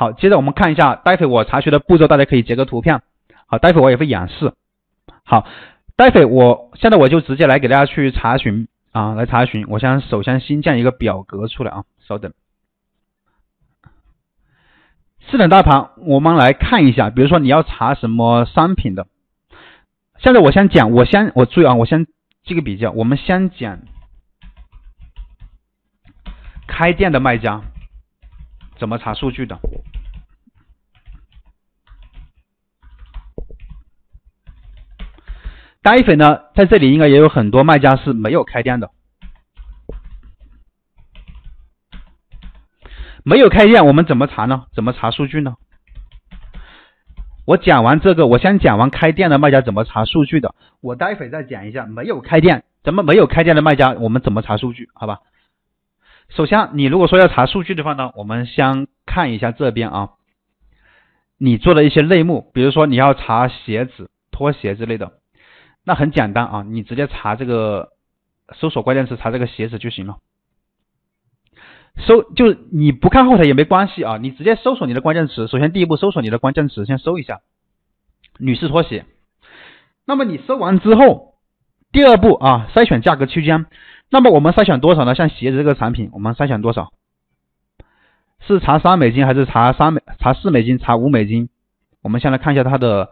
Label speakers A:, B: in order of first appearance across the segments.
A: 好，接着我们看一下，待会我查询的步骤，大家可以截个图片。好，待会我也会演示。好，待会我现在我就直接来给大家去查询啊，来查询。我先首先新建一个表格出来啊，稍等。四等大盘，我们来看一下，比如说你要查什么商品的。现在我先讲，我先我注意啊，我先记个比较，我们先讲开店的卖家怎么查数据的。待会呢，在这里应该也有很多卖家是没有开店的，没有开店，我们怎么查呢？怎么查数据呢？我讲完这个，我先讲完开店的卖家怎么查数据的，我待会再讲一下没有开店，怎么没有开店的卖家我们怎么查数据？好吧？首先，你如果说要查数据的话呢，我们先看一下这边啊，你做的一些类目，比如说你要查鞋子、拖鞋之类的。那很简单啊，你直接查这个搜索关键词，查这个鞋子就行了。搜就你不看后台也没关系啊，你直接搜索你的关键词。首先第一步搜索你的关键词，先搜一下女士拖鞋。那么你搜完之后，第二步啊，筛选价格区间。那么我们筛选多少呢？像鞋子这个产品，我们筛选多少？是查三美金还是查三美查四美金？查五美金？我们先来看一下它的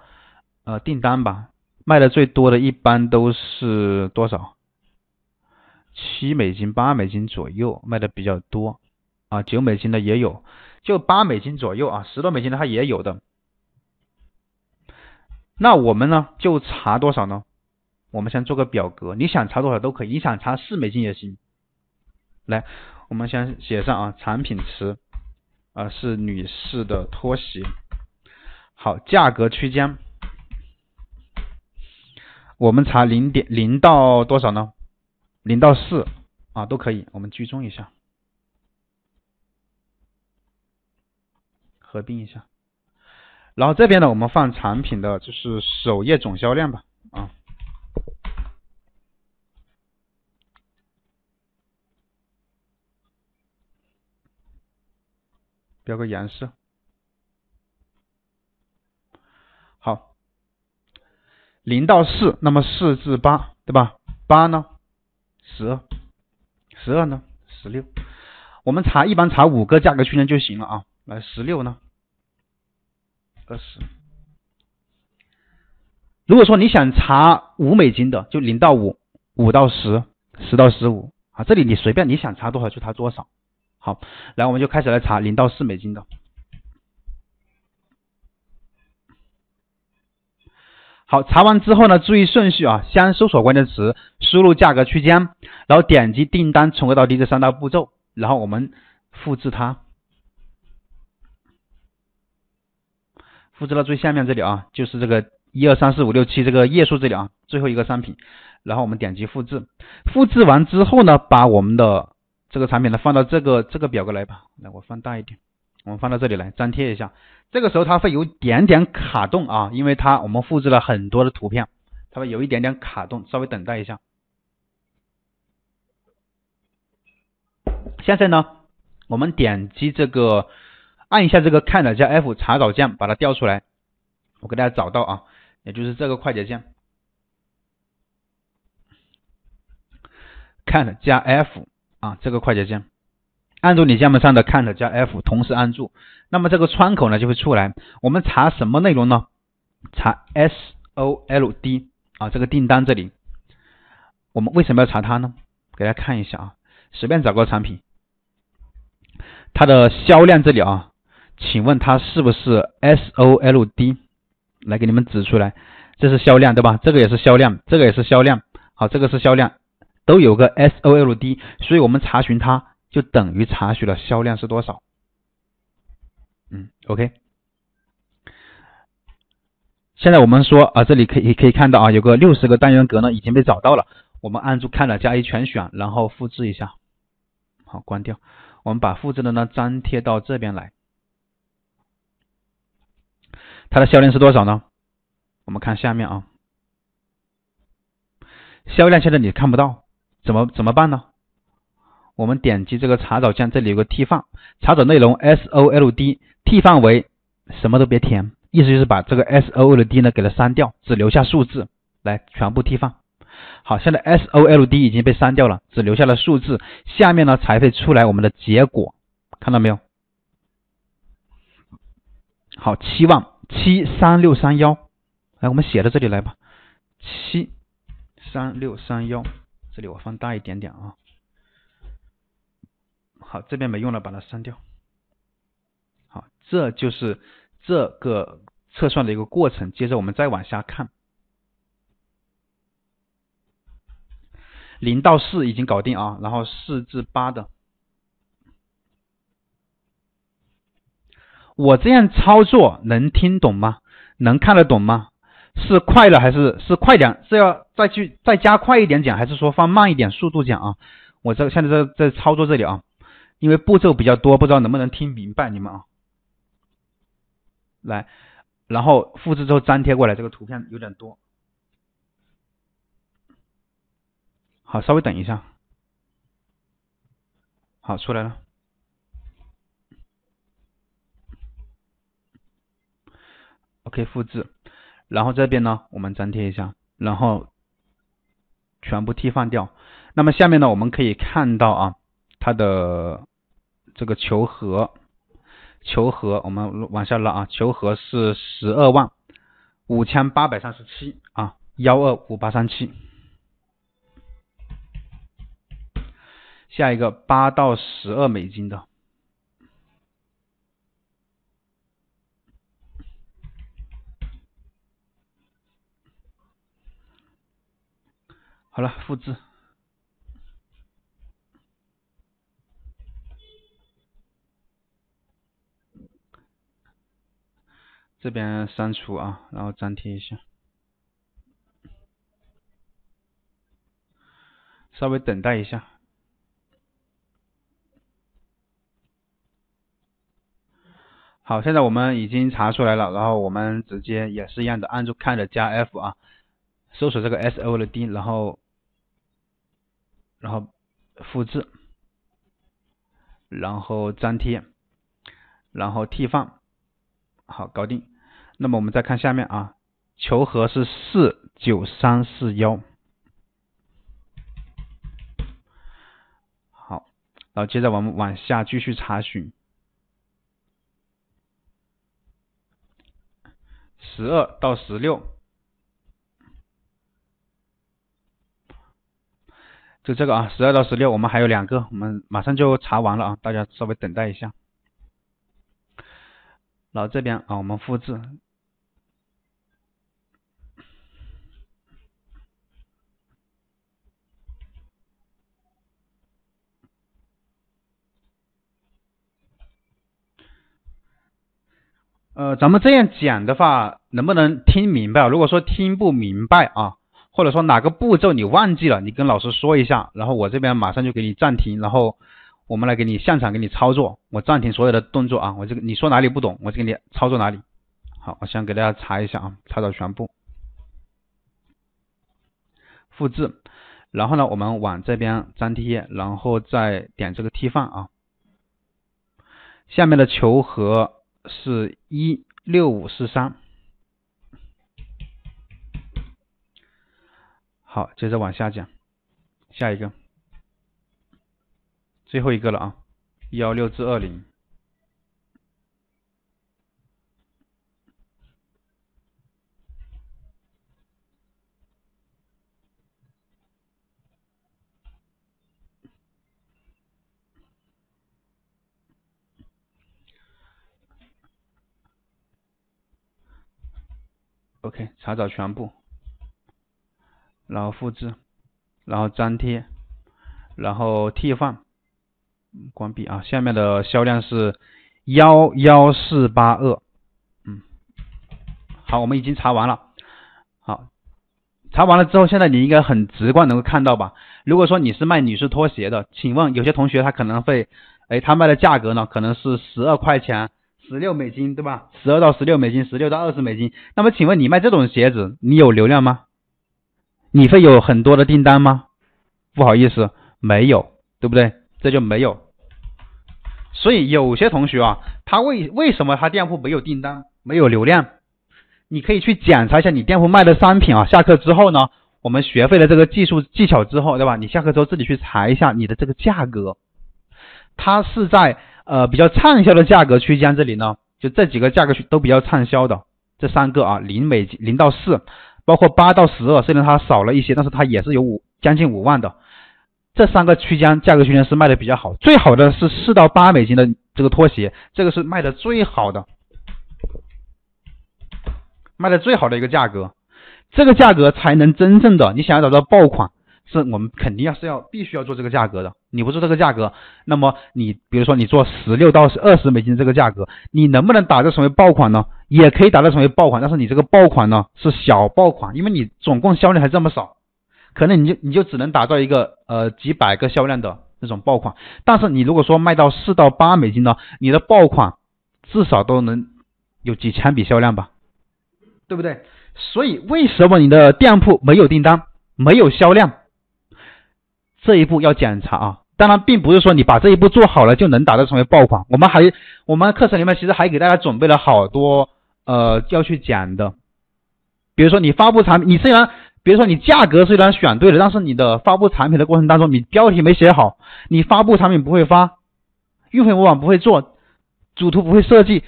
A: 呃订单吧。卖的最多的一般都是多少？七美金、八美金左右卖的比较多啊，九美金的也有，就八美金左右啊，十多美金的它也有的。那我们呢就查多少呢？我们先做个表格，你想查多少都可以，你想查四美金也行。来，我们先写上啊，产品词啊是女士的拖鞋，好，价格区间。我们查零点零到多少呢？零到四啊都可以，我们居中一下，合并一下。然后这边呢，我们放产品的就是首页总销量吧啊，标个颜色。零到四，那么四至八，对吧？八呢？十二，十二呢？十六。我们查一般查五个价格区间就行了啊。来，十六呢？二十。如果说你想查五美金的，就零到五，五到十，十到十五啊。这里你随便你想查多少就查多少。好，来我们就开始来查零到四美金的。好，查完之后呢，注意顺序啊，先搜索关键词，输入价格区间，然后点击订单从 A 到低这三大步骤，然后我们复制它，复制到最下面这里啊，就是这个一二三四五六七这个页数这里啊，最后一个商品，然后我们点击复制，复制完之后呢，把我们的这个产品呢放到这个这个表格来吧，来我放大一点。我们放到这里来粘贴一下，这个时候它会有点点卡顿啊，因为它我们复制了很多的图片，它会有一点点卡顿，稍微等待一下。现在呢，我们点击这个，按一下这个 Command 加 F 查找键，把它调出来。我给大家找到啊，也就是这个快捷键，Command 加 F 啊，这个快捷键。按住你键盘上的 Ctrl 加 F，同时按住，那么这个窗口呢就会出来。我们查什么内容呢？查 SOLD 啊，这个订单这里。我们为什么要查它呢？给大家看一下啊，随便找个产品，它的销量这里啊，请问它是不是 SOLD？来给你们指出来，这是销量对吧？这个也是销量，这个也是销量，好，这个是销量，都有个 SOLD，所以我们查询它。就等于查询了销量是多少，嗯，OK。现在我们说啊，这里可以可以看到啊，有个六十个单元格呢已经被找到了。我们按住看了加一全选，然后复制一下，好，关掉。我们把复制的呢粘贴到这边来。它的销量是多少呢？我们看下面啊，销量现在你看不到，怎么怎么办呢？我们点击这个查找键，这里有个 T 范，查找内容 SOLD，T 范围什么都别填，意思就是把这个 SOLD 呢给它删掉，只留下数字，来全部 T 范。好，现在 SOLD 已经被删掉了，只留下了数字，下面呢才会出来我们的结果，看到没有？好，期望七三六三幺，来我们写到这里来吧，七三六三幺，这里我放大一点点啊。好，这边没用了，把它删掉。好，这就是这个测算的一个过程。接着我们再往下看，零到四已经搞定啊，然后四至八的，我这样操作能听懂吗？能看得懂吗？是快了还是是快点？是要再去再加快一点讲，还是说放慢一点速度讲啊？我这现在在在操作这里啊。因为步骤比较多，不知道能不能听明白你们啊？来，然后复制之后粘贴过来，这个图片有点多。好，稍微等一下。好，出来了。OK，复制，然后这边呢，我们粘贴一下，然后全部替换掉。那么下面呢，我们可以看到啊，它的。这个求和，求和，我们往下拉啊，求和是十二万五千八百三十七啊，幺二五八三七。下一个八到十二美金的，好了，复制。这边删除啊，然后粘贴一下，稍微等待一下。好，现在我们已经查出来了，然后我们直接也是一样的，按住 Ctrl 加 F 啊，搜索这个 S O 的 D，然后然后复制，然后粘贴，然后替换。好，搞定。那么我们再看下面啊，求和是四九三四幺。好，然后接着我们往下继续查询，十二到十六，就这个啊，十二到十六，我们还有两个，我们马上就查完了啊，大家稍微等待一下。然后这边啊，我们复制。呃，咱们这样讲的话，能不能听明白？如果说听不明白啊，或者说哪个步骤你忘记了，你跟老师说一下，然后我这边马上就给你暂停，然后。我们来给你现场给你操作，我暂停所有的动作啊，我这个你说哪里不懂，我就给你操作哪里。好，我先给大家查一下啊，查找全部，复制，然后呢，我们往这边粘贴，然后再点这个替换啊。下面的求和是一六五四三，好，接着往下讲，下一个。最后一个了啊，幺六至二零。OK，查找全部，然后复制，然后粘贴，然后替换。关闭啊！下面的销量是幺幺四八二，嗯，好，我们已经查完了。好，查完了之后，现在你应该很直观能够看到吧？如果说你是卖女士拖鞋的，请问有些同学他可能会，哎，他卖的价格呢可能是十二块钱，十六美金，对吧？十二到十六美金，十六到二十美金。那么请问你卖这种鞋子，你有流量吗？你会有很多的订单吗？不好意思，没有，对不对？这就没有。所以有些同学啊，他为为什么他店铺没有订单，没有流量？你可以去检查一下你店铺卖的商品啊。下课之后呢，我们学会了这个技术技巧之后，对吧？你下课之后自己去查一下你的这个价格，它是在呃比较畅销的价格区间这里呢，就这几个价格区都比较畅销的，这三个啊，零美金零到四，包括八到十二，虽然它少了一些，但是它也是有五将近五万的。这三个区间价格区间是卖的比较好，最好的是四到八美金的这个拖鞋，这个是卖的最好的，卖的最好的一个价格，这个价格才能真正的你想要找到爆款，是我们肯定要是要必须要做这个价格的。你不做这个价格，那么你比如说你做十六到二十美金这个价格，你能不能打造成为爆款呢？也可以打造成为爆款，但是你这个爆款呢是小爆款，因为你总共销量还这么少。可能你就你就只能打造一个呃几百个销量的那种爆款，但是你如果说卖到四到八美金呢，你的爆款至少都能有几千笔销量吧，对不对？所以为什么你的店铺没有订单，没有销量？这一步要检查啊！当然，并不是说你把这一步做好了就能打造成为爆款。我们还我们课程里面其实还给大家准备了好多呃要去讲的，比如说你发布产品，你虽然。比如说你价格虽然选对了，但是你的发布产品的过程当中，你标题没写好，你发布产品不会发，运费模板不会做，主图不会设计，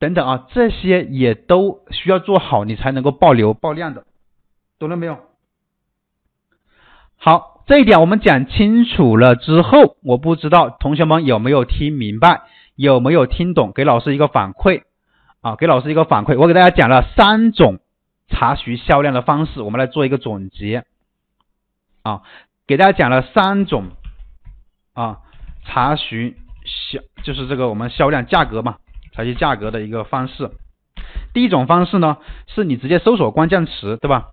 A: 等等啊，这些也都需要做好，你才能够爆流爆量的，懂了没有？好，这一点我们讲清楚了之后，我不知道同学们有没有听明白，有没有听懂？给老师一个反馈啊，给老师一个反馈。我给大家讲了三种。查询销量的方式，我们来做一个总结啊，给大家讲了三种啊查询销就是这个我们销量价格嘛，查询价格的一个方式。第一种方式呢，是你直接搜索关键词，对吧？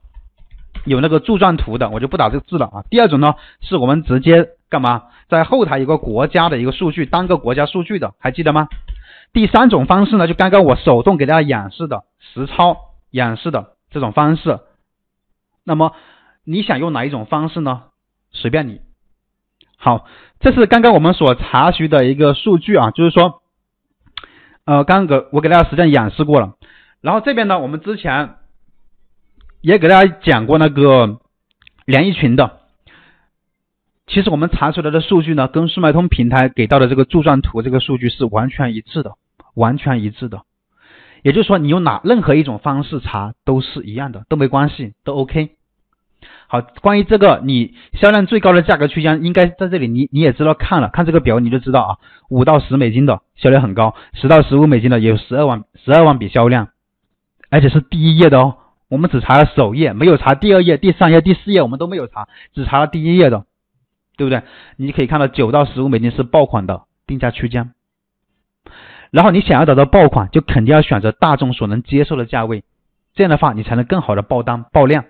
A: 有那个柱状图的，我就不打这个字了啊。第二种呢，是我们直接干嘛，在后台有个国家的一个数据，单个国家数据的，还记得吗？第三种方式呢，就刚刚我手动给大家演示的实操演示的。这种方式，那么你想用哪一种方式呢？随便你。好，这是刚刚我们所查询的一个数据啊，就是说，呃，刚刚我给大家实际演示过了。然后这边呢，我们之前也给大家讲过那个连衣裙的。其实我们查出来的数据呢，跟速卖通平台给到的这个柱状图这个数据是完全一致的，完全一致的。也就是说，你用哪任何一种方式查都是一样的，都没关系，都 OK。好，关于这个，你销量最高的价格区间应该在这里，你你也知道看了，看这个表你就知道啊，五到十美金的销量很高，十到十五美金的有十二万十二万笔销量，而且是第一页的哦，我们只查了首页，没有查第二页、第三页、第四页，我们都没有查，只查了第一页的，对不对？你可以看到九到十五美金是爆款的定价区间。然后你想要找到爆款，就肯定要选择大众所能接受的价位，这样的话你才能更好的爆单爆量。